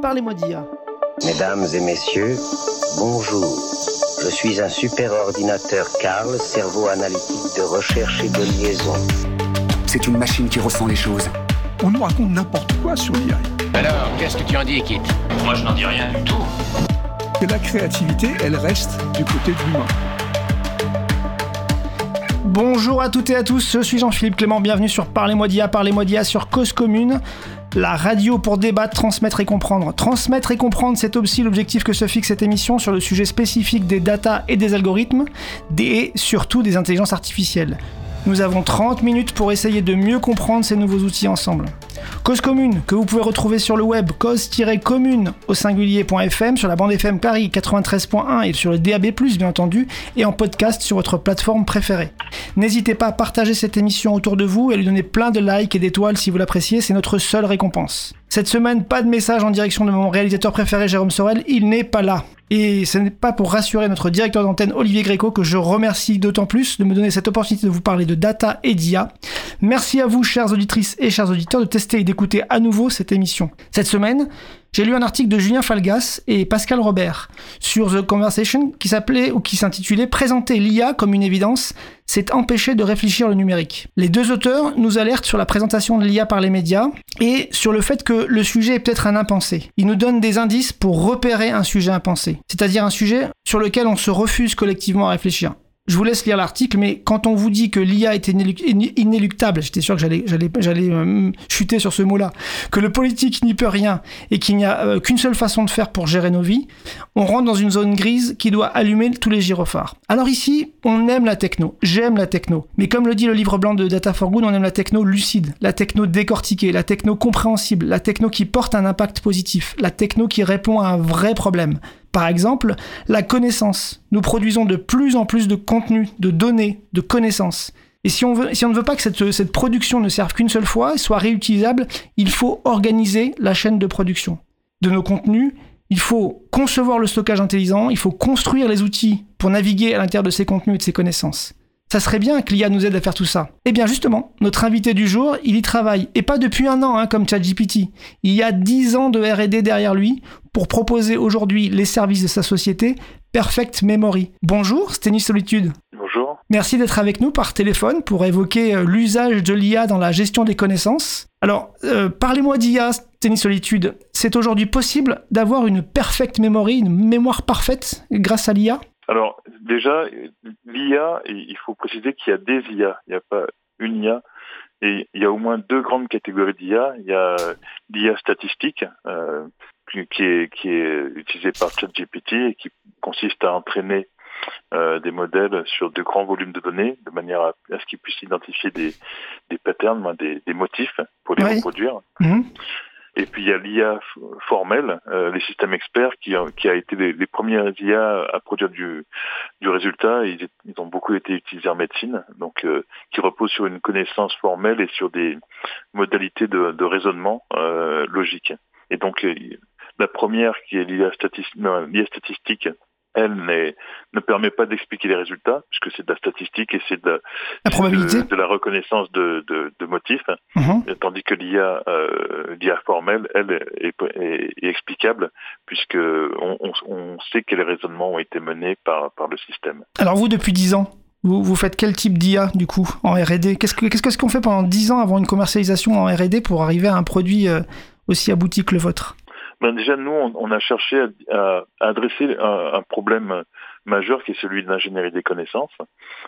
Parlez-moi d'IA. Mesdames et messieurs, bonjour. Je suis un super ordinateur Carl, cerveau analytique de recherche et de liaison. C'est une machine qui ressent les choses. On nous raconte n'importe quoi sur l'IA. Alors, qu'est-ce que tu en dis, Kit? Moi, je n'en dis rien du tout. Que la créativité, elle reste du côté de l'humain. Bonjour à toutes et à tous, je suis Jean-Philippe Clément, bienvenue sur Parlez-moi d'IA, Parlez-moi d'IA sur Cause Commune, la radio pour débattre, transmettre et comprendre. Transmettre et comprendre, c'est aussi l'objectif que se fixe cette émission sur le sujet spécifique des data et des algorithmes, et surtout des intelligences artificielles. Nous avons 30 minutes pour essayer de mieux comprendre ces nouveaux outils ensemble. Cause commune, que vous pouvez retrouver sur le web, cause-commune au singulier.fm, sur la bande FM Paris 93.1 et sur le DAB+, bien entendu, et en podcast sur votre plateforme préférée. N'hésitez pas à partager cette émission autour de vous et lui donner plein de likes et d'étoiles si vous l'appréciez, c'est notre seule récompense. Cette semaine, pas de message en direction de mon réalisateur préféré Jérôme Sorel, il n'est pas là. Et ce n'est pas pour rassurer notre directeur d'antenne Olivier Gréco que je remercie d'autant plus de me donner cette opportunité de vous parler de data et d'IA. Merci à vous, chères auditrices et chers auditeurs, de tester et d'écouter à nouveau cette émission. Cette semaine, j'ai lu un article de Julien Falgas et Pascal Robert sur The Conversation qui s'appelait ou qui s'intitulait Présenter l'IA comme une évidence, c'est empêcher de réfléchir le numérique. Les deux auteurs nous alertent sur la présentation de l'IA par les médias et sur le fait que le sujet est peut-être un impensé. Ils nous donnent des indices pour repérer un sujet impensé, c'est-à-dire un sujet sur lequel on se refuse collectivement à réfléchir. Je vous laisse lire l'article, mais quand on vous dit que l'IA est inéluctable, j'étais sûr que j'allais, euh, chuter sur ce mot-là, que le politique n'y peut rien et qu'il n'y a euh, qu'une seule façon de faire pour gérer nos vies, on rentre dans une zone grise qui doit allumer tous les gyrophares. Alors ici, on aime la techno, j'aime la techno, mais comme le dit le livre blanc de Data for Good, on aime la techno lucide, la techno décortiquée, la techno compréhensible, la techno qui porte un impact positif, la techno qui répond à un vrai problème. Par exemple, la connaissance. Nous produisons de plus en plus de contenu, de données, de connaissances. Et si on, ne veut pas que cette, cette production ne serve qu'une seule fois soit réutilisable, il faut organiser la chaîne de production de nos contenus. Il faut concevoir le stockage intelligent, il faut construire les outils pour naviguer à l'intérieur de ces contenus et de ces connaissances. Ça serait bien que l'IA nous aide à faire tout ça. Eh bien justement, notre invité du jour, il y travaille, et pas depuis un an, hein, comme ChatGPT. Il y a 10 ans de RD derrière lui pour proposer aujourd'hui les services de sa société, Perfect Memory. Bonjour, Sténie Solitude. Bonjour. Merci d'être avec nous par téléphone pour évoquer euh, l'usage de l'IA dans la gestion des connaissances. Alors, euh, parlez-moi d'IA, Sténie Solitude. C'est aujourd'hui possible d'avoir une perfect memory, une mémoire parfaite grâce à l'IA Alors, déjà, l'IA, il faut préciser qu'il y a des IA, il n'y a pas une IA. Et il y a au moins deux grandes catégories d'IA. Il y a l'IA statistique, euh, qui, est, qui est utilisée par ChatGPT et qui consiste à entraîner euh, des modèles sur de grands volumes de données, de manière à, à ce qu'ils puissent identifier des, des patterns, des, des motifs pour les Oui. reproduire. Mhm. Et puis il y a l'IA formelle, euh, les systèmes experts, qui, a- qui a été les, les premières IA à produire du, du résultat. Ils, ont beaucoup été utilisés en médecine, donc euh, qui reposent sur une connaissance formelle et sur des modalités de, de raisonnement euh, logique. Et donc euh, la première, qui est l'IA statistique, elle ne permet pas d'expliquer les résultats, puisque c'est de la statistique et c'est de, la- probabilité de, de la reconnaissance de, de, de motifs. Mhm. Tandis que l'IA, euh, formelle, elle, est, est- est explicable puisque on, on- on sait quels raisonnements ont été menés par, par le système. Alors vous, depuis 10 ans, vous, vous faites quel type d'IA du coup en R&D Qu'est-ce que- qu'est-ce qu'est-ce qu'on fait pendant 10 ans avant une commercialisation en R&D pour arriver à un produit euh, aussi abouti que le vôtre? Ben déjà, nous, on, on a cherché à, à- adresser un, un problème majeur qui est celui de l'ingénierie des connaissances.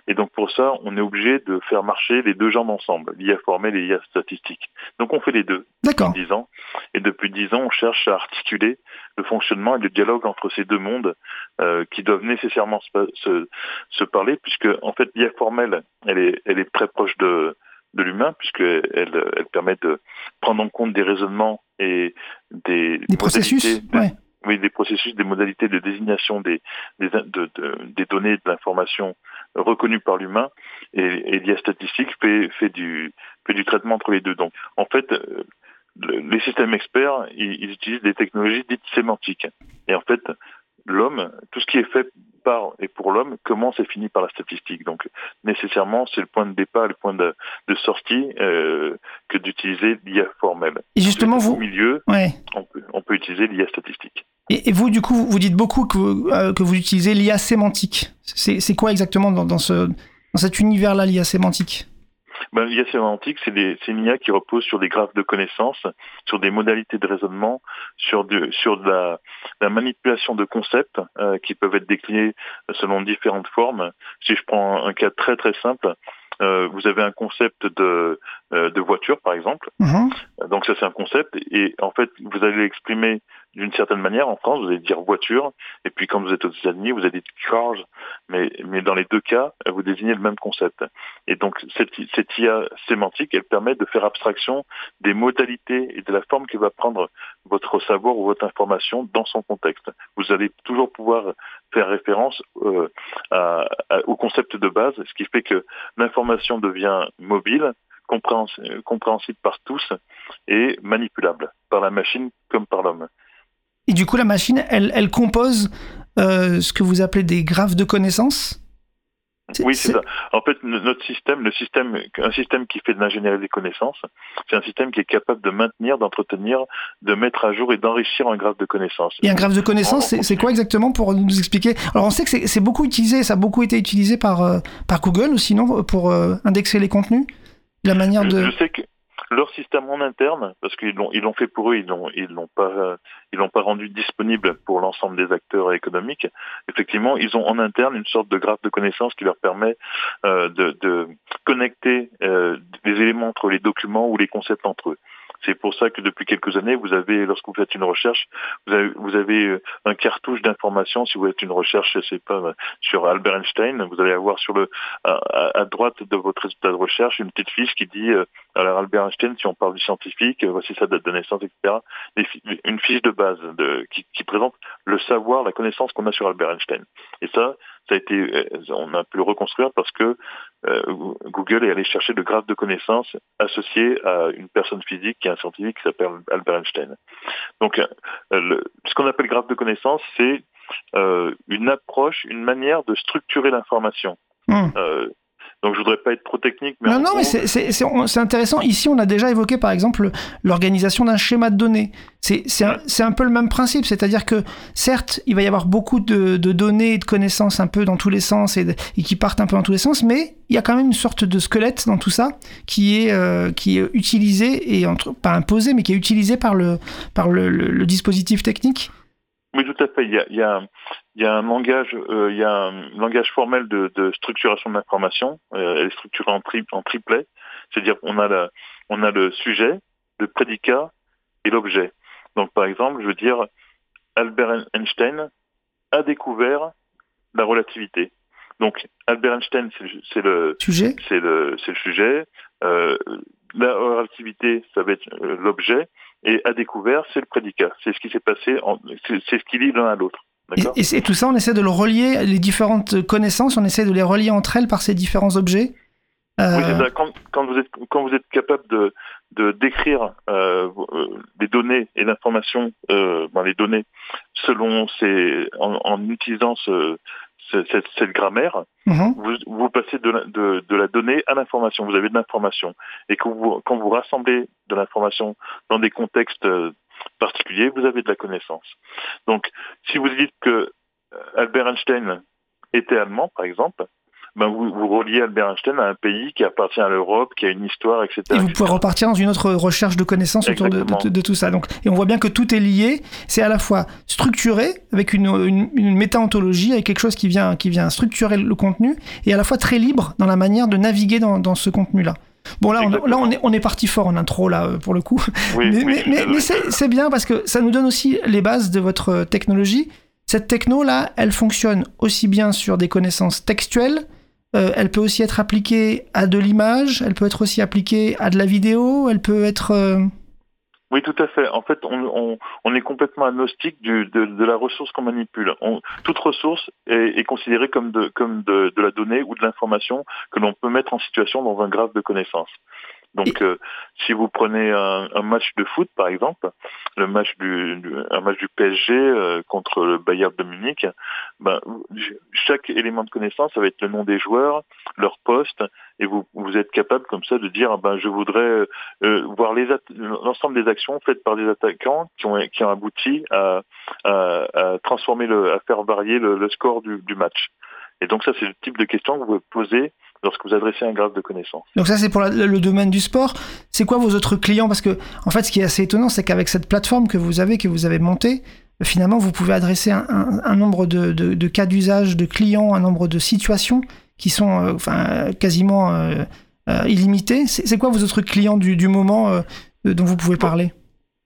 Et donc pour ça, on est obligé de faire marcher les deux jambes ensemble, l'IA formelle et l'IA statistique. Donc on fait les deux. D'accord. depuis 10 ans. Et depuis 10 ans, on cherche à articuler le fonctionnement et le dialogue entre ces deux mondes euh, qui doivent nécessairement se, se, se parler, puisque en fait l'IA formelle, elle est, elle est très proche de, de l'humain, puisqu'elle elle permet de prendre en compte des raisonnements et des, Des processus modalités de- Ouais. oui, des processus, des modalités de désignation des, des, de- de- des données de l'information reconnues par l'humain, et, et l'IA statistique fait, fait, du, fait du traitement entre les deux. Donc, en fait, euh, le- les systèmes experts, ils, ils utilisent des technologies dites sémantiques. Et en fait, l'homme, tout ce qui est fait par et pour l'homme commence et finit par la statistique. Donc nécessairement, c'est le point de départ, le point de, de sortie euh, que d'utiliser l'IA formelle. Et justement, Au vous, milieu, ouais. on peut, on peut utiliser l'IA statistique. Et, et vous, du coup, vous dites beaucoup que, vous- euh, que vous utilisez l'IA sémantique. C'est c'est quoi exactement dans, dans, ce, dans cet univers-là, l'IA sémantique? Ben, L'IA sémantique, c'est une IA qui repose sur des graphes de connaissances, sur des modalités de raisonnement, sur, de, sur de la, la manipulation de concepts euh, qui peuvent être déclinés selon différentes formes. Si je prends un cas très très simple, euh, vous avez un concept de, euh, de voiture, par exemple. Mhm. Donc ça c'est un concept et en fait vous allez l'exprimer d'une certaine manière en France, vous allez dire voiture et puis quand vous êtes aux États-Unis vous allez dire charge, mais dans les deux cas vous désignez le même concept. Et donc cette, cette IA sémantique elle permet de faire abstraction des modalités et de la forme que va prendre votre savoir ou votre information dans son contexte. Vous allez toujours pouvoir faire référence euh, au concept de base, ce qui fait que l'information devient mobile, compréhens- compréhensible par tous et manipulable par la machine comme par l'homme. Et du coup, la machine, elle, elle compose euh, ce que vous appelez des graphes de connaissances? Oui, c'est ça. En fait, notre système, le système, un système qui fait de l'ingénierie des connaissances, c'est un système qui est capable de maintenir, d'entretenir, de mettre à jour et d'enrichir un graphe de connaissances. Et un graphe de connaissances, On c'est- quoi exactement pour nous expliquer? Alors, on sait que c'est beaucoup utilisé, ça a beaucoup été utilisé par, euh, par Google ou sinon pour euh, indexer les contenus? La manière de. je sais que leur système en interne, parce qu'ils l'ont ils l'ont fait pour eux, ils l'ont ils l'ont pas ils l'ont pas rendu disponible pour l'ensemble des acteurs économiques. Effectivement, ils ont en interne une sorte de graphe de connaissances qui leur permet euh, de, de connecter euh, des éléments entre les documents ou les concepts entre eux. C'est pour ça que depuis quelques années, vous avez, lorsque vous faites une recherche, vous avez, vous avez euh, un cartouche d'informations. Si vous faites une recherche, sais pas, euh, sur Albert Einstein, vous allez avoir sur le à, droite de votre résultat de recherche une petite fiche qui dit euh, alors Albert Einstein, si on parle du scientifique, voici sa date de naissance, etc. Une fiche de base qui, qui présente le savoir, la connaissance qu'on a sur Albert Einstein. Et ça, ça a été, euh, on a pu le reconstruire parce que euh, Google est allé chercher le graphe de connaissances associé à une personne physique qui est un scientifique qui s'appelle Albert Einstein. Donc, euh, le- ce qu'on appelle graphe de connaissances, c'est euh, une approche, une manière de structurer l'information. Hmm. Euh, donc, je voudrais pas être trop technique, mais Non, non, mais c'est- intéressant. Ici, on a déjà évoqué, par exemple, l'organisation d'un schéma de données. C'est un, un peu le même principe, c'est-à-dire que, certes, il va y avoir beaucoup de, de données et de connaissances un peu dans tous les sens et, de- et qui partent un peu dans tous les sens, mais il y a quand même une sorte de squelette dans tout ça qui est, euh, qui est utilisé, et entre, pas imposé, mais qui est utilisé par le, par le, le- le dispositif technique. Oui, tout à fait. Il y a, il y a, il y a un langage, euh, il y a un langage formel de, de structuration de l'information. Euh, elle est structurée en, tri, en triplet, c'est-à-dire a la, on a le sujet, le prédicat et l'objet. Donc, par exemple, je veux dire, Albert Einstein a découvert la relativité. Donc, Albert Einstein, c'est le- Sujet c'est le, le sujet. Euh, la relativité, ça va être euh, l'objet. Et à découvert, c'est le prédicat. C'est ce qui s'est passé, c'est ce qui lie l'un à l'autre. Et, tout ça, on essaie de le relier, les différentes connaissances, on essaie de les relier entre elles par ces différents objets. Euh, Oui, ça. Quand, quand vous êtes quand vous êtes capable de de décrire euh, euh, les données et l'information, euh, ben, les données selon ces en, en utilisant ce, ce- cette, cette grammaire, mhm. vous, vous passez de la, de, de la donnée à l'information. Vous avez de l'information. Et quand vous, quand vous rassemblez de l'information dans des contextes particuliers, vous avez de la connaissance. Donc, si vous dites que euh, Albert Einstein était allemand, par exemple, ben vous, vous reliez Albert Einstein à un pays qui appartient à l'Europe, qui a une histoire, etc. Et vous etc. pouvez repartir dans une autre recherche de connaissances autour de, de- Exactement. de tout ça. Donc, et on voit bien que tout est lié. C'est à la fois structuré avec une, une, une méta-ontologie, avec quelque chose qui vient, qui vient structurer le contenu, et à la fois très libre dans la manière de naviguer dans, dans ce contenu-là. Bon, là, on, là on, est, on est parti fort en intro, là, euh, pour le coup. Oui, mais oui, mais, c'est c'est bien parce que ça nous donne aussi les bases de votre technologie. Cette techno-là, elle fonctionne aussi bien sur des connaissances textuelles, euh, elle peut aussi être appliquée à de l'image, elle peut être aussi appliquée à de la vidéo, elle peut être... euh, Oui, tout à fait. En fait, on, est complètement agnostique de, la ressource qu'on manipule. Toute ressource est, est considérée comme, de, comme de la donnée ou de l'information que l'on peut mettre en situation dans un graphe de connaissances. Donc, euh, si vous prenez un, un, match de foot, par exemple, le match du, du un match du PSG euh, contre le Bayern de Munich, ben, chaque élément de connaissance, ça va être le nom des joueurs, leur poste, et vous, vous êtes capable comme ça de dire, ben, je voudrais euh, voir les l'ensemble des actions faites par des attaquants qui ont, qui ont abouti à, à, à transformer le, à faire varier le, le score du, du match. Et donc ça, c'est le type de question que vous pouvez poser lorsque vous adressez un graphe de connaissances. Donc ça, c'est pour la, le domaine du sport. C'est quoi vos autres clients? Parce que, en fait, ce qui est assez étonnant, c'est qu'avec cette plateforme que vous avez, que vous avez montée, finalement, vous pouvez adresser un, un, un nombre de, de, de cas d'usage, de clients, un nombre de situations qui sont euh, enfin, quasiment euh, euh, illimités. C'est quoi vos autres clients du, du moment euh, dont vous pouvez parler?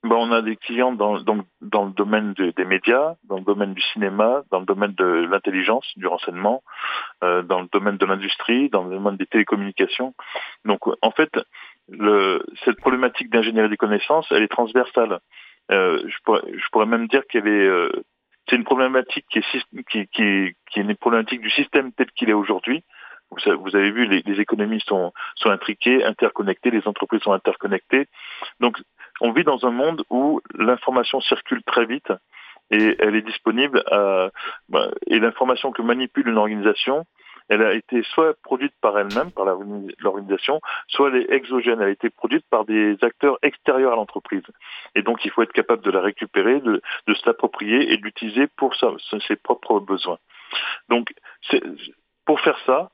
Ben, on a des clients dans, dans, dans le domaine de, des médias, dans le domaine du cinéma, dans le domaine de l'intelligence, du renseignement, euh, dans le domaine de l'industrie, dans le domaine des télécommunications. Donc, en fait, le, cette problématique d'ingénierie des connaissances, elle est transversale. Euh, je, pourrais, je pourrais même dire qu'elle est, euh, c'est une problématique qui est, qui, qui, qui est une problématique du système tel qu'il est aujourd'hui. Vous avez vu, les, les économies sont, sont intriquées, interconnectées, les entreprises sont interconnectées. Donc, on vit dans un monde où l'information circule très vite et elle est disponible bah, et l'information que manipule une organisation, elle a été soit produite par elle-même, par l'organisation, soit elle est exogène, elle a été produite par des acteurs extérieurs à l'entreprise. Et donc il faut être capable de la récupérer, de, de se l'approprier et de l'utiliser pour ses propres besoins. Donc pour faire ça,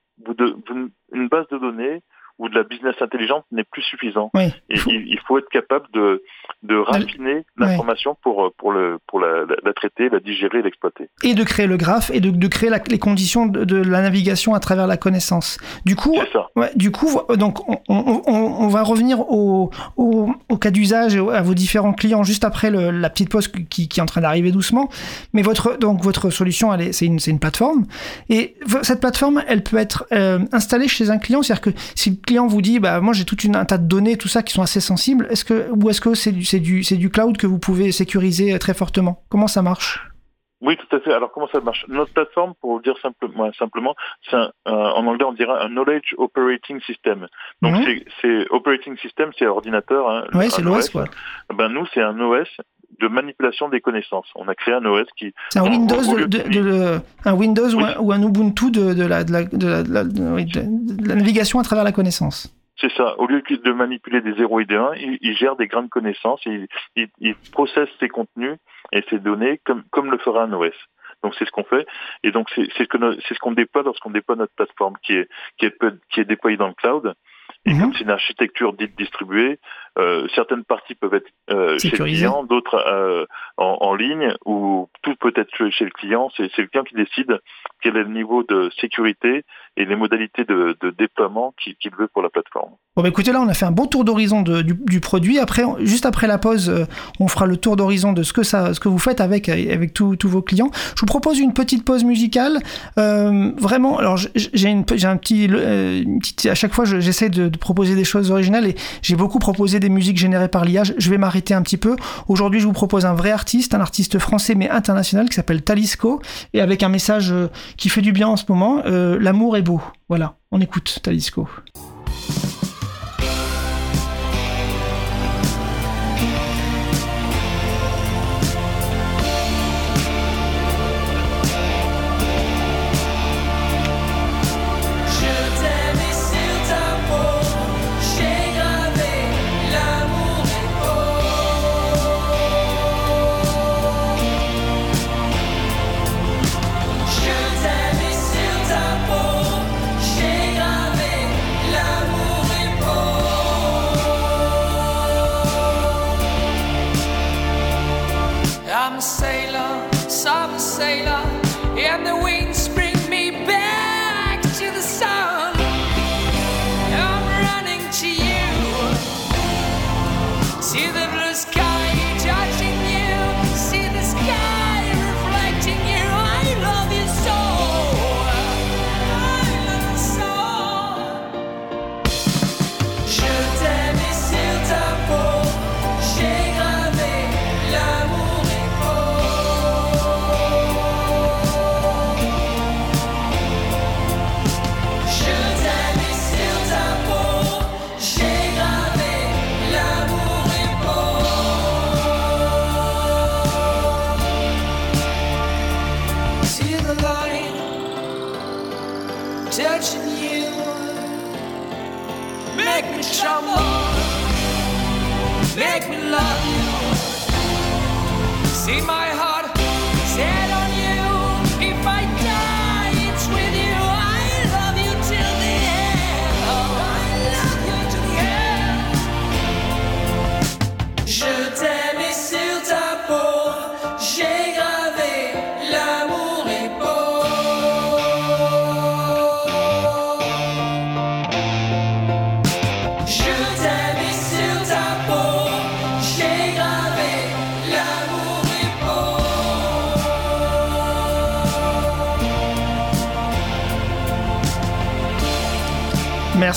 une base de données ou de la business intelligente n'est plus suffisant. Oui. Et il, il, faut être capable de, de raffiner l'information pour, pour, le, pour la, la, traiter, la digérer, l'exploiter. Et de créer le graphe et de, de créer la, les conditions de, de, la navigation à travers la connaissance. Du coup, ouais, du coup donc on, on, on, va revenir au, au, au cas d'usage et à vos différents clients juste après le, la petite pause qui, qui est en train d'arriver doucement. Mais votre, donc votre solution, c'est une, une plateforme. Et cette plateforme, elle peut être euh, installée chez un client. C'est-à-dire que si client vous dit bah moi j'ai toute une un tas de données tout ça qui sont assez sensibles est-ce que ou est-ce que c'est du c'est du c'est du cloud que vous pouvez sécuriser très fortement? Comment ça marche? Oui, tout à fait. Alors, comment ça marche? Notre plateforme, pour dire simplement, simplement c'est un, euh, en anglais, on dirait un Knowledge Operating System. Donc, mmh. c'est Operating System, c'est ordinateur. Hein, oui, c'est l'OS, quoi. Ben, nous, c'est un OS de manipulation des connaissances. On a créé un OS qui... C'est un Windows, de, de, de, un Windows oui. ou, un, ou, un, Ubuntu de, de, la, de, la, de, la, de, la, de la navigation à travers la connaissance. C'est ça. Au lieu de manipuler des 0 et des 1, il, il gère des grandes connaissances, il, il, il processe ses contenus et ses données comme, comme le fera un OS. Donc c'est ce qu'on fait et donc c'est ce c'est ce qu'on déploie lorsqu'on déploie notre plateforme qui est qui est qui est déployée dans le cloud. Et mmh. comme c'est une architecture dite distribuée, euh, certaines parties peuvent être euh, chez le client, d'autres euh, en, en, ligne, ou tout peut être chez le client. C'est le client qui décide quel est le niveau de sécurité et les modalités de, de déploiement qu'il qu veut pour la plateforme. Bon, bah écoutez, là, on a fait un bon tour d'horizon du, du, produit. Après, juste après la pause, on fera le tour d'horizon de ce que ça, ce que vous faites avec avec tous vos clients. Je vous propose une petite pause musicale. Euh, vraiment, alors j'ai un petit, euh, une petite, à chaque fois, j'essaie de, de, proposer des choses originales et j'ai beaucoup proposé des musiques générées par l'IA. Je vais m'arrêter un petit peu. Aujourd'hui, je vous propose un vrai artiste, un artiste français mais international qui s'appelle Talisco et avec un message qui fait du bien en ce moment. Euh, L'amour est beau. Voilà, on écoute Talisco. I'm a sailor, summer sailor, and the winds bring me back to the sun. I'm running to you. See the Make me love you. See my heart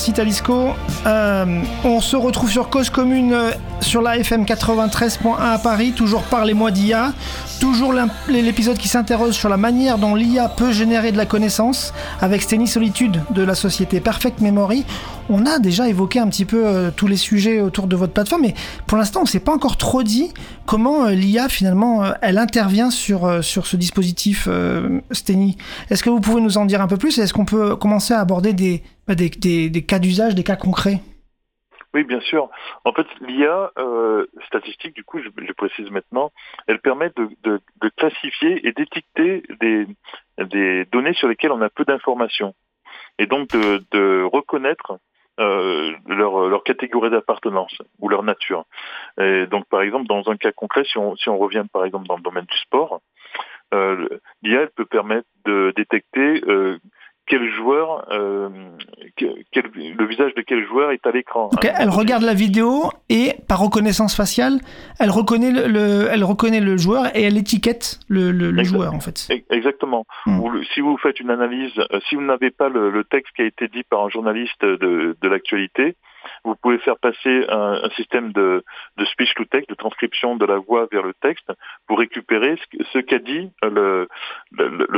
Merci Talisco. Euh, on se retrouve sur Cause Commune euh, sur la FM 93.1 à Paris, toujours Parlez-moi d'IA. Toujours l'épisode qui s'interroge sur la manière dont l'IA peut générer de la connaissance avec Steny Solitude de la société Perfect Memory. On a déjà évoqué un petit peu euh, tous les sujets autour de votre plateforme, mais pour l'instant, on ne s'est pas encore trop dit comment euh, l'IA finalement euh, elle intervient sur, sur ce dispositif Steny. Est-ce que vous pouvez nous en dire un peu plus Est-ce qu'on peut commencer à aborder des, bah, des cas d'usage, des cas concrets? Oui, bien sûr. En fait, l'IA euh, statistique, du coup, je, je précise maintenant, elle permet de, de- classifier et d'étiqueter des, des données sur lesquelles on a peu d'informations, et donc de, de reconnaître euh, leur, leur catégorie d'appartenance ou leur nature. Et donc, par exemple, dans un cas concret, si on, si on revient par exemple dans le domaine du sport, euh, l'IA peut permettre de détecter euh, quel joueur, euh, que- quel- le visage de quel joueur est à l'écran. Un elle regarde la vidéo et par reconnaissance faciale, elle reconnaît le, le- elle reconnaît le joueur et elle étiquette le, le- le joueur en fait. E- Exactement. Hmm. Vous si vous faites une analyse, euh, si vous n'avez pas le, le texte qui a été dit par un journaliste de, de l'actualité, vous pouvez faire passer un, système de, de speech to text, de transcription de la voix vers le texte, pour récupérer ce, qu'a dit le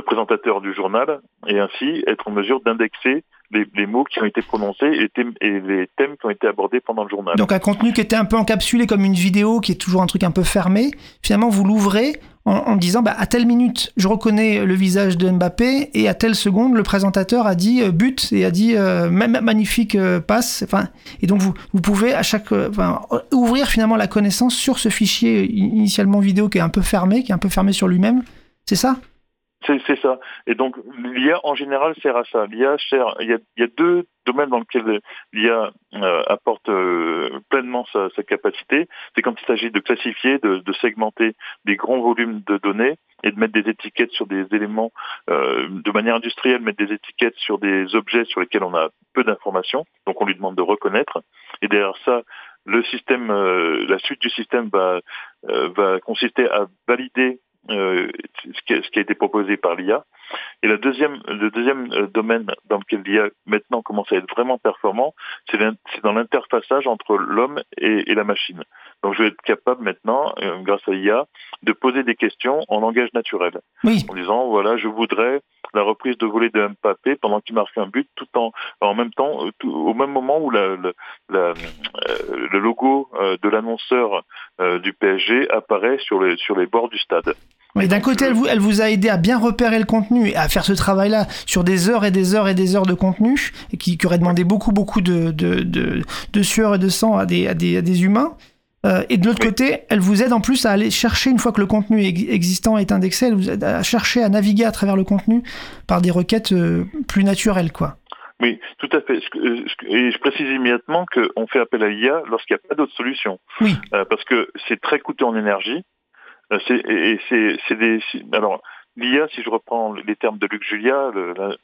présentateur du journal, et ainsi être en mesure d'indexer les, mots qui ont été prononcés et, les thèmes qui ont été abordés pendant le journal. Donc un contenu qui était un peu encapsulé comme une vidéo, qui est toujours un truc un peu fermé, finalement vous l'ouvrez en, disant bah, à telle minute je reconnais le visage de Mbappé et à telle seconde le présentateur a dit euh, but et a dit euh, ma- magnifique euh, passe. Enfin, et donc vous, vous pouvez à chaque ouvrir finalement la connaissance sur ce fichier initialement vidéo qui est un peu fermé, qui est un peu fermé sur lui-même. C'est ça? C'est ça. Et donc l'IA en général sert à ça. L'IA sert. Il y a, il y a deux domaines dans lesquels l'IA euh, apporte euh, pleinement sa, sa capacité. C'est quand il s'agit de classifier, de, de segmenter des grands volumes de données et de mettre des étiquettes sur des éléments euh, de manière industrielle, mettre des étiquettes sur des objets sur lesquels on a peu d'informations. Donc on lui demande de reconnaître. Et derrière ça, le système, euh, la suite du système va, euh, va consister à valider euh, ce, qui a, ce qui a été proposé par l'IA. Et la deuxième, le deuxième euh, domaine dans lequel l'IA maintenant commence à être vraiment performant, c'est dans l'interfaçage entre l'homme et, et la machine. Donc je vais être capable maintenant, euh, grâce à l'IA, de poser des questions en langage naturel, Oui. en disant voilà, je voudrais la reprise de volée de Mbappé pendant qu'il marque un but, tout en en même temps, euh, tout- au même moment où la, la- la, euh, le logo de l'annonceur du PSG apparaît sur les sur les bords du stade. Mais d'un côté, euh, elle vous, elle vous a aidé à bien repérer le contenu et à faire ce travail-là sur des heures et des heures et des heures de contenu, et qui, qui aurait demandé beaucoup, beaucoup de, de, de, de sueur et de sang à des, à des, à des humains. Euh, et de l'autre Oui. côté, elle vous aide en plus à aller chercher, une fois que le contenu ex- existant est indexé, elle vous aide à chercher à naviguer à travers le contenu par des requêtes euh, plus naturelles, quoi. Oui, tout à fait. Euh, Et je précise immédiatement qu'on fait appel à l'IA lorsqu'il n'y a pas d'autre solution. Oui. Euh, parce que c'est très coûteux en énergie. Euh, et c'est des. Alors, l'IA, si je reprends les termes de Luc Julia,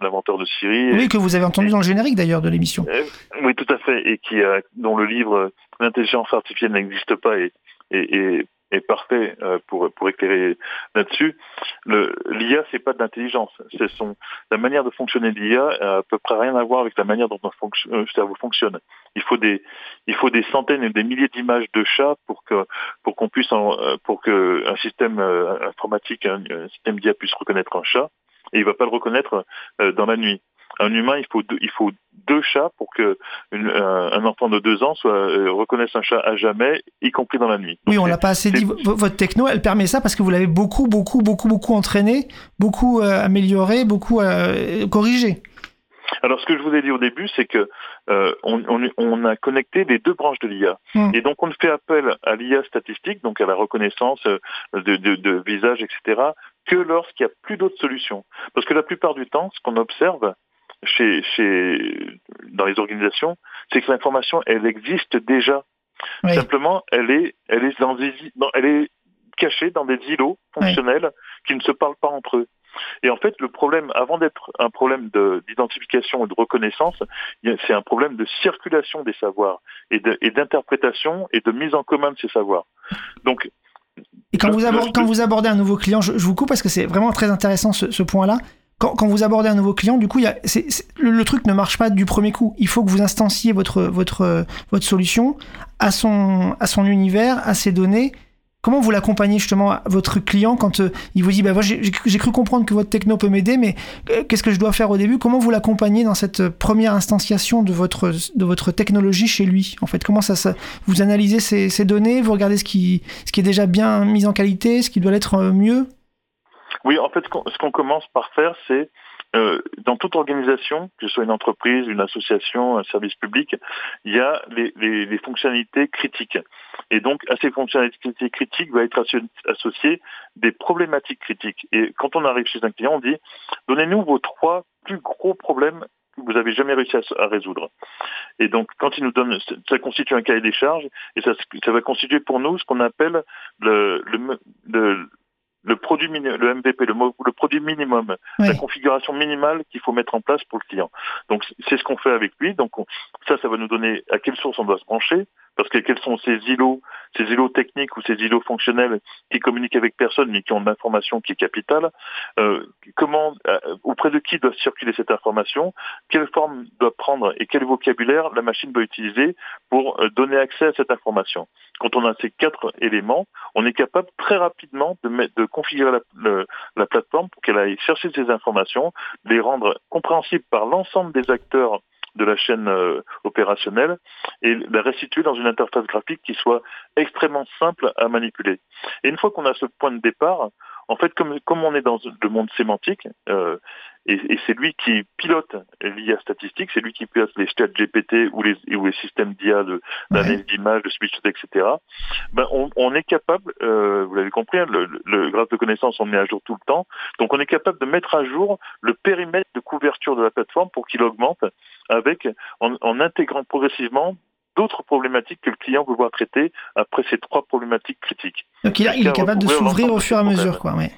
l'inventeur de Siri, Oui, que vous avez entendu dans le générique d'ailleurs de l'émission. euh, oui, tout à fait, et qui a, dont le livre L'intelligence artificielle n'existe pas et, et, et- est parfait euh, pour pour éclairer là-dessus. L'IA, c'est pas de l'intelligence, c'est son la manière de fonctionner de l'IA a à peu près rien à voir avec la manière dont notre euh, cerveau fonctionne. Il faut des il faut des centaines et des milliers d'images de chats pour que pour qu'on puisse en- euh, pour que un système informatique, un, un système d'IA puisse reconnaître un chat et il va pas le reconnaître dans la nuit. Un humain, il faut deux, il faut deux chats pour que une- un, enfant de deux ans soit euh, reconnaisse un chat à jamais, y compris dans la nuit. Oui, on l'a pas assez dit. Votre techno, elle permet ça parce que vous l'avez beaucoup, beaucoup, beaucoup, beaucoup entraîné, beaucoup euh, amélioré, beaucoup euh, corrigé. Alors, ce que je vous ai dit au début, c'est que euh, on, on- on a connecté les deux branches de l'IA. Mm. Et donc on ne fait appel à l'IA statistique, donc à la reconnaissance euh, de, de, de visage, etc., que lorsqu'il n'y a plus d'autres solutions. Parce que la plupart du temps, ce qu'on observe chez, chez, dans les organisations, c'est que l'information, elle existe déjà. Oui. Simplement, elle est, elle est dans des, dans- elle est cachée dans des îlots fonctionnels qui ne se parlent pas entre eux. Et en fait, le problème, avant d'être un problème de- d'identification et de reconnaissance, c'est un problème de circulation des savoirs et d'interprétation et, de mise en commun de ces savoirs. Donc, Et quand Le- vous, le- abordez, quand vous abordez un nouveau client, je, je vous coupe parce que c'est vraiment très intéressant ce, ce point-là. Quand, vous abordez un nouveau client, du coup, le, truc ne marche pas du premier coup. Il faut que vous instanciez votre, euh, solution à son, univers, à ses données. Comment vous l'accompagnez justement à votre client quand euh, il vous dit bah, j'ai cru- comprendre que votre techno peut m'aider, mais euh, qu'est-ce que je dois faire au début? Comment vous l'accompagnez dans cette première instanciation de votre, technologie chez lui En fait, comment ça, ça vous analysez ces, données, vous regardez ce qui, est déjà bien mis en qualité, ce qui doit l'être mieux? Oui, en fait, ce qu'on ce qu'on commence par faire, c'est euh, dans toute organisation, que ce soit une entreprise, une association, un service public, il y a les, les- les fonctionnalités critiques. Et donc, à ces fonctionnalités critiques va être asso- associé des problématiques critiques. Et quand on arrive chez un client, on dit donnez-nous vos trois plus gros problèmes que vous avez jamais réussi à, à résoudre. Et donc, quand il nous donne, ça constitue un cahier des charges, et ça, ça va constituer pour nous ce qu'on appelle le, le, le, le produit le MVP, le, le produit minimum, la configuration minimale qu'il faut mettre en place pour le client. Donc c'est ce qu'on fait avec lui. Donc on- ça, ça va nous donner à quelle source on doit se brancher, parce que quels sont ces îlots, ces îlots techniques ou ces îlots fonctionnels qui communiquent avec personne mais qui ont de l'information qui est capitale. Euh, comment, euh, auprès de qui doit circuler cette information, quelle forme doit prendre et quel vocabulaire la machine doit utiliser pour euh, donner accès à cette information. Quand on a ces quatre éléments, on est capable très rapidement de, mettre, de configurer la, plateforme pour qu'elle aille chercher ces informations, les rendre compréhensibles par l'ensemble des acteurs de la chaîne euh, opérationnelle et la restituer dans une interface graphique qui soit extrêmement simple à manipuler. Et une fois qu'on a ce point de départ, en fait, comme, comme on est dans le monde sémantique, euh, et, et c'est lui qui pilote l'IA statistique, c'est lui qui pilote les stats GPT ou les, ou les systèmes d'IA d'analyse d'image, de speech, etc. Ben, on, on est capable, euh, vous l'avez compris, hein, le, le graphe de connaissances, on le met à jour tout le temps. Donc, on est capable de mettre à jour le périmètre de couverture de la plateforme pour qu'il augmente avec, en, en intégrant progressivement d'autres problématiques que le client veut voir traiter après ces trois problématiques critiques. Donc il, a- il est capable de s'ouvrir au fur et à mesure, quoi. Ouais.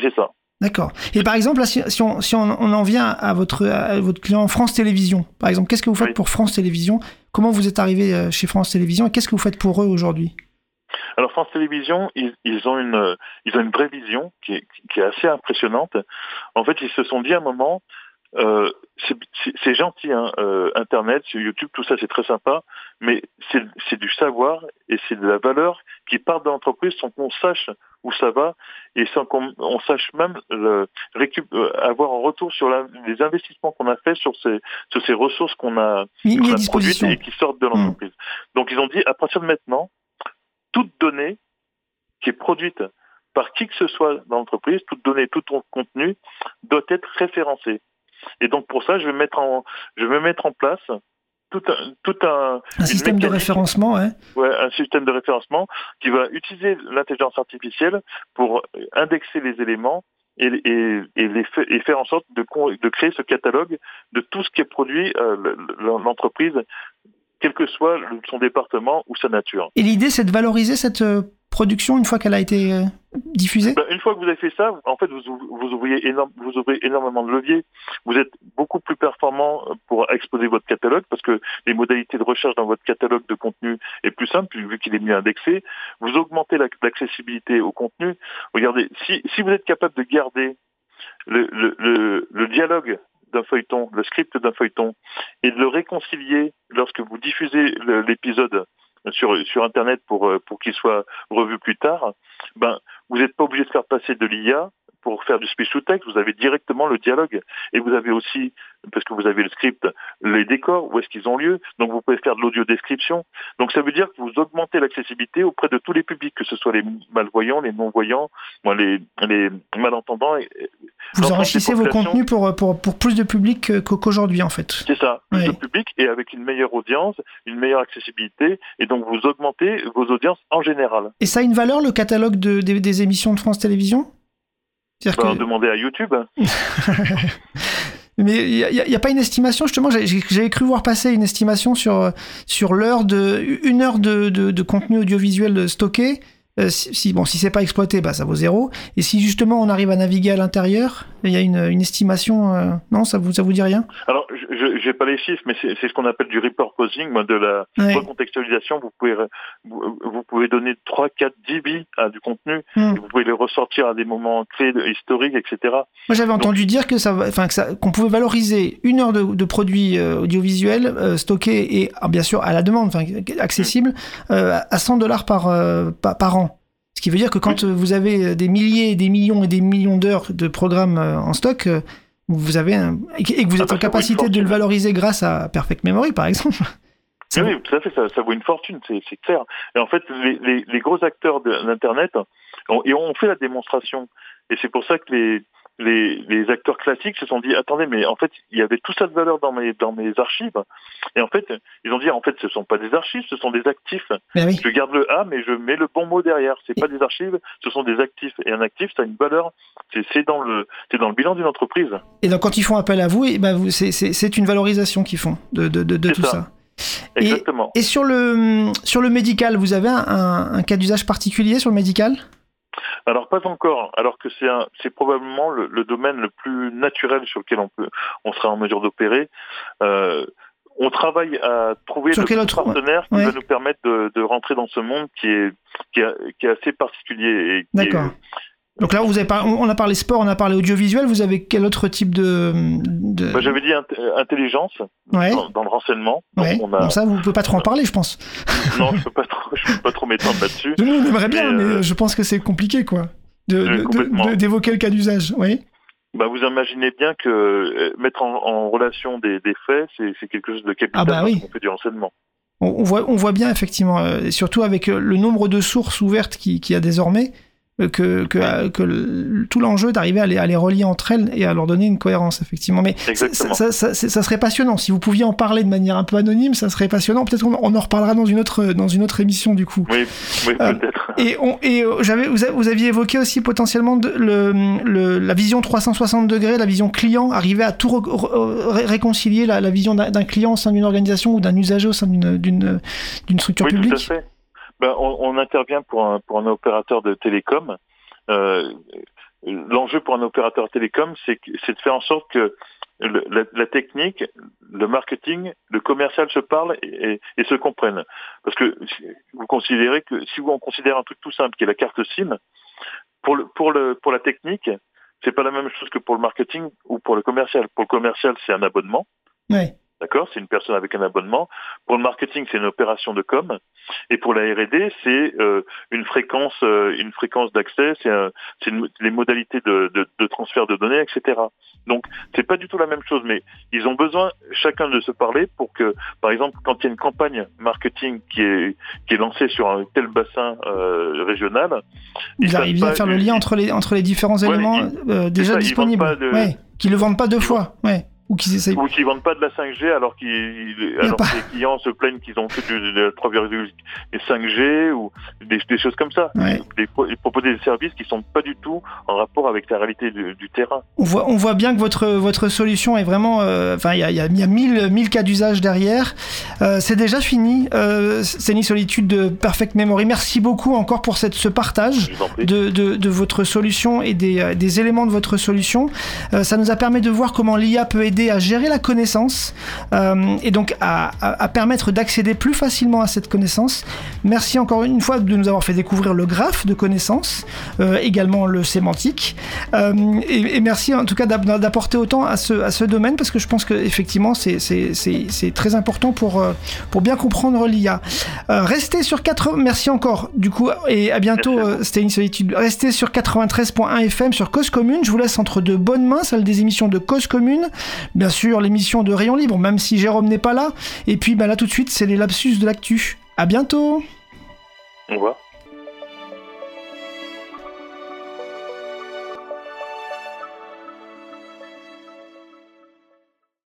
C'est ça. D'accord. Et par exemple, là, si, si on, si on, on en vient à votre, à votre client France Télévisions, par exemple, qu'est-ce que vous faites Oui. pour France Télévisions? Comment vous êtes arrivé euh, chez France Télévisions et qu'est-ce que vous faites pour eux aujourd'hui? Alors France Télévisions, ils, ils ont une, euh, ils ont une vraie vision qui est, qui est assez impressionnante. En fait, ils se sont dit à un moment, euh, c'est- gentil, hein, euh, Internet, sur YouTube, tout ça, c'est très sympa, mais c'est du savoir et c'est de la valeur qui part de l'entreprise sans qu'on sache où ça va et sans qu'on on sache même le, récup- euh, avoir un retour sur la- les investissements qu'on a fait sur ces, sur ces ressources qu'on a, a produites et qui sortent de l'entreprise. Donc ils ont dit à partir de maintenant, toute donnée qui est produite par qui que ce soit dans l'entreprise, toute donnée, tout ton contenu doit être référencé. Et donc pour ça, je vais mettre en, je vais mettre en place tout un, tout un, Un système de référencement, ouais. ouais, un système de référencement qui va utiliser l'intelligence artificielle pour indexer les éléments et, et, et, les et faire en sorte de, créer ce catalogue de tout ce qui est produit euh, le- le- l'entreprise, quel que soit son département ou sa nature. Et l'idée, c'est de valoriser cette euh, production une fois qu'elle a été euh, diffusée? Ben, une fois que vous avez fait ça, en fait, vous, vous, ouvrez vous ouvrez énormément de leviers. Vous êtes beaucoup plus performant pour exposer votre catalogue parce que les modalités de recherche dans votre catalogue de contenu est plus simple vu qu'il est mieux indexé. Vous augmentez la- l'accessibilité au contenu. Regardez, si, si vous êtes capable de garder le, le, le, le dialogue d'un feuilleton, le script d'un feuilleton, et de le réconcilier lorsque vous diffusez l'épisode sur, sur Internet pour, euh, pour qu'il soit revu plus tard, ben, vous n'êtes pas obligé de faire passer de l'IA pour faire du speech to text, vous avez directement le dialogue. Et vous avez aussi, parce que vous avez le script, les décors, où est-ce qu'ils ont lieu. Donc vous pouvez faire de l'audio description. Donc ça veut dire que vous augmentez l'accessibilité auprès de tous les publics, que ce soit les malvoyants, les non-voyants, les, les malentendants. et- Vous enrichissez vos contenus pour, pour, pour plus de public qu'aujourd'hui, en fait. C'est ça, plus de public et avec une meilleure audience, une meilleure accessibilité, et donc vous augmentez vos audiences en général. Et ça a une valeur, le catalogue de, des, des émissions de France Télévisions? C'est-à-dire Bah, que- Demandez à YouTube. Mais il n'y a, pas une estimation, justement, j'avais cru voir passer une estimation sur, sur l'heure de, une heure de, de, de contenu audiovisuel stocké. Euh, si, si- bon, si c'est pas exploité, bah, ça vaut zéro. Et si justement on arrive à naviguer à l'intérieur, il y a une, une estimation, euh, non, ça vous, ça vous dit rien? Alors, je n'ai pas les chiffres, mais c'est ce qu'on appelle du repurposing, moi, de la Ouais. recontextualisation. Vous pouvez, vous, vous pouvez donner 3, 4, 10 billes à du contenu, Hmm. et vous pouvez les ressortir à des moments clés historiques, etc. Moi, j'avais entendu dire que ça, enfin, que ça, qu'on pouvait valoriser une heure de, de produits euh, audiovisuels euh, stockés et ah, bien sûr à la demande, enfin, accessible, euh, à 100 dollars par, euh, par, par an. Ce qui veut dire que quand vous avez des milliers, des millions et des millions d'heures de programmes euh, en stock, euh, vous avez un- et que vous Ah êtes en capacité de le valoriser grâce à Perfect Memory, par exemple. Ça Oui, vaut- tout à fait, ça, ça vaut une fortune, c'est clair. Et en fait, les, les, les gros acteurs de l'Internet et fait la démonstration. Et c'est pour ça que les, les, les acteurs classiques se sont dit, attendez, mais en fait, il y avait tout ça de valeur dans mes, dans mes archives. Et en fait, ils ont dit, en fait, ce sont pas des archives, ce sont des actifs. Ben oui. Je garde le A, mais je mets le bon mot derrière. C'est pas des archives, ce sont des actifs. Et un actif, ça a une valeur. C'est c'est dans le, c'est dans le bilan d'une entreprise. Et donc quand ils font appel à vous, et ben c'est, une valorisation qu'ils font de, de, de, de C'est tout ça. ça. Et- Exactement. Et sur le, sur le médical, vous avez un, un- un cas d'usage particulier sur le médical? Alors pas encore, alors que c'est un- c'est probablement le, le domaine le plus naturel sur lequel on peut, on sera en mesure d'opérer. Euh, on travaille à trouver Sur le autre- partenaire qui ouais. va nous permettre de, de rentrer dans ce monde qui est qui est, qui est assez particulier. et qui est-. Donc là, vous avez par- on a parlé sport, on a parlé audiovisuel. Vous avez quel autre type de, de... Bah, J'avais dit int- intelligence ouais. dans, dans le renseignement. Donc, Ouais. on a... Bon, ça, vous pouvez pas trop en parler, je pense. Non, je peux pas trop, trop m'étendre là-dessus. Nous, on aimerait bien, Mais, mais, euh, je pense que c'est compliqué, quoi, euh, d'évoquer le cas d'usage. Oui. Bah, vous imaginez bien que euh, mettre en, en relation des, des faits, c'est quelque chose de capital Ah bah oui. on fait du renseignement. On, on voit, on voit bien effectivement, euh, et surtout avec euh, le nombre de sources ouvertes qu'il qui y a désormais, euh, que, que, que le- tout l'enjeu d'arriver à les, à les relier entre elles et à leur donner une cohérence, effectivement. Mais ça, ça, ça- ça- serait passionnant. Si vous pouviez en parler de manière un peu anonyme, ça serait passionnant. Peut-être qu'on on en reparlera dans une autre, dans une autre émission, du coup. Oui, oui Euh, peut-être. Et, on, et euh, j'avais, vous, vous aviez évoqué aussi potentiellement de- le, le- la vision 360 degrés, la vision client, arriver à tout ré- réconcilier la, la vision d'un client au sein d'une organisation ou d'un usager au sein d'une, d'une, d'une structure Oui, tout à publique. fait. Ben, on, on intervient pour un, pour un opérateur de télécom. Euh, L'enjeu pour un opérateur télécom, c'est de faire en sorte que le- la, la technique, le marketing, le commercial se parlent et, et- et se comprennent. Parce que vous considérez que si on considère un truc tout simple qui est la carte SIM, pour, le, pour, le, pour la technique, c'est pas la même chose que pour le marketing ou pour le commercial. Pour le commercial, c'est un abonnement. Ouais. D'accord? C'est une personne avec un abonnement. Pour le marketing, c'est une opération de com. Et pour la R&D, c'est euh, une fréquence, euh, une fréquence d'accès, c'est les modalités de, de, de transfert de données, etc. Donc, c'est pas du tout la même chose, mais ils ont besoin chacun de se parler pour que, par exemple, quand il y a une campagne marketing qui est qui est lancée sur un tel bassin euh, régional, ils arrivez à faire le lien entre les, entre les différents Ouais, éléments ils- euh, déjà ça, ils disponibles. de- Ouais. Qui le vendent pas deux Ils fois. Ouais. Ou qui essayent. ou qui vendent pas de la 5G alors qu'ils alors que les clients se plaignent qu'ils ont que du, de la 3,5G ou des, des choses comme ça. Ouais. Des, ils proposent des services qui sont pas du tout en rapport avec la réalité du, du terrain. On voit, on voit bien que votre, votre solution est vraiment. euh, Enfin, il y a, y a, y a mille, mille cas d'usage derrière. Euh, c'est déjà fini. Euh, c'est une solitude de Perfect Memory. Merci beaucoup encore pour cette, ce partage. De, de, de votre solution et des, euh, des éléments de votre solution. Ça nous a permis de voir comment l'IA peut aider aider à gérer la connaissance euh, et donc à, à- à permettre d'accéder plus facilement à cette connaissance. Merci encore une fois de nous avoir fait découvrir le graphe de connaissances, euh, également le sémantique. Euh, et, et merci en tout cas d'app- d'apporter autant à ce, à ce domaine parce que je pense que effectivement c'est- très important pour, euh, pour bien comprendre l'IA. Restez sur 4... Merci encore du coup et à bientôt c'était une solitude. Restez sur 93.1 FM sur Cause Commune. Je vous laisse entre de bonnes mains, celle des émissions de Cause Commune. Bien sûr, l'émission de Rayon Libre, même si Jérôme n'est pas là. Et puis bah, là tout de suite, c'est les lapsus de l'actu. À bientôt Au revoir.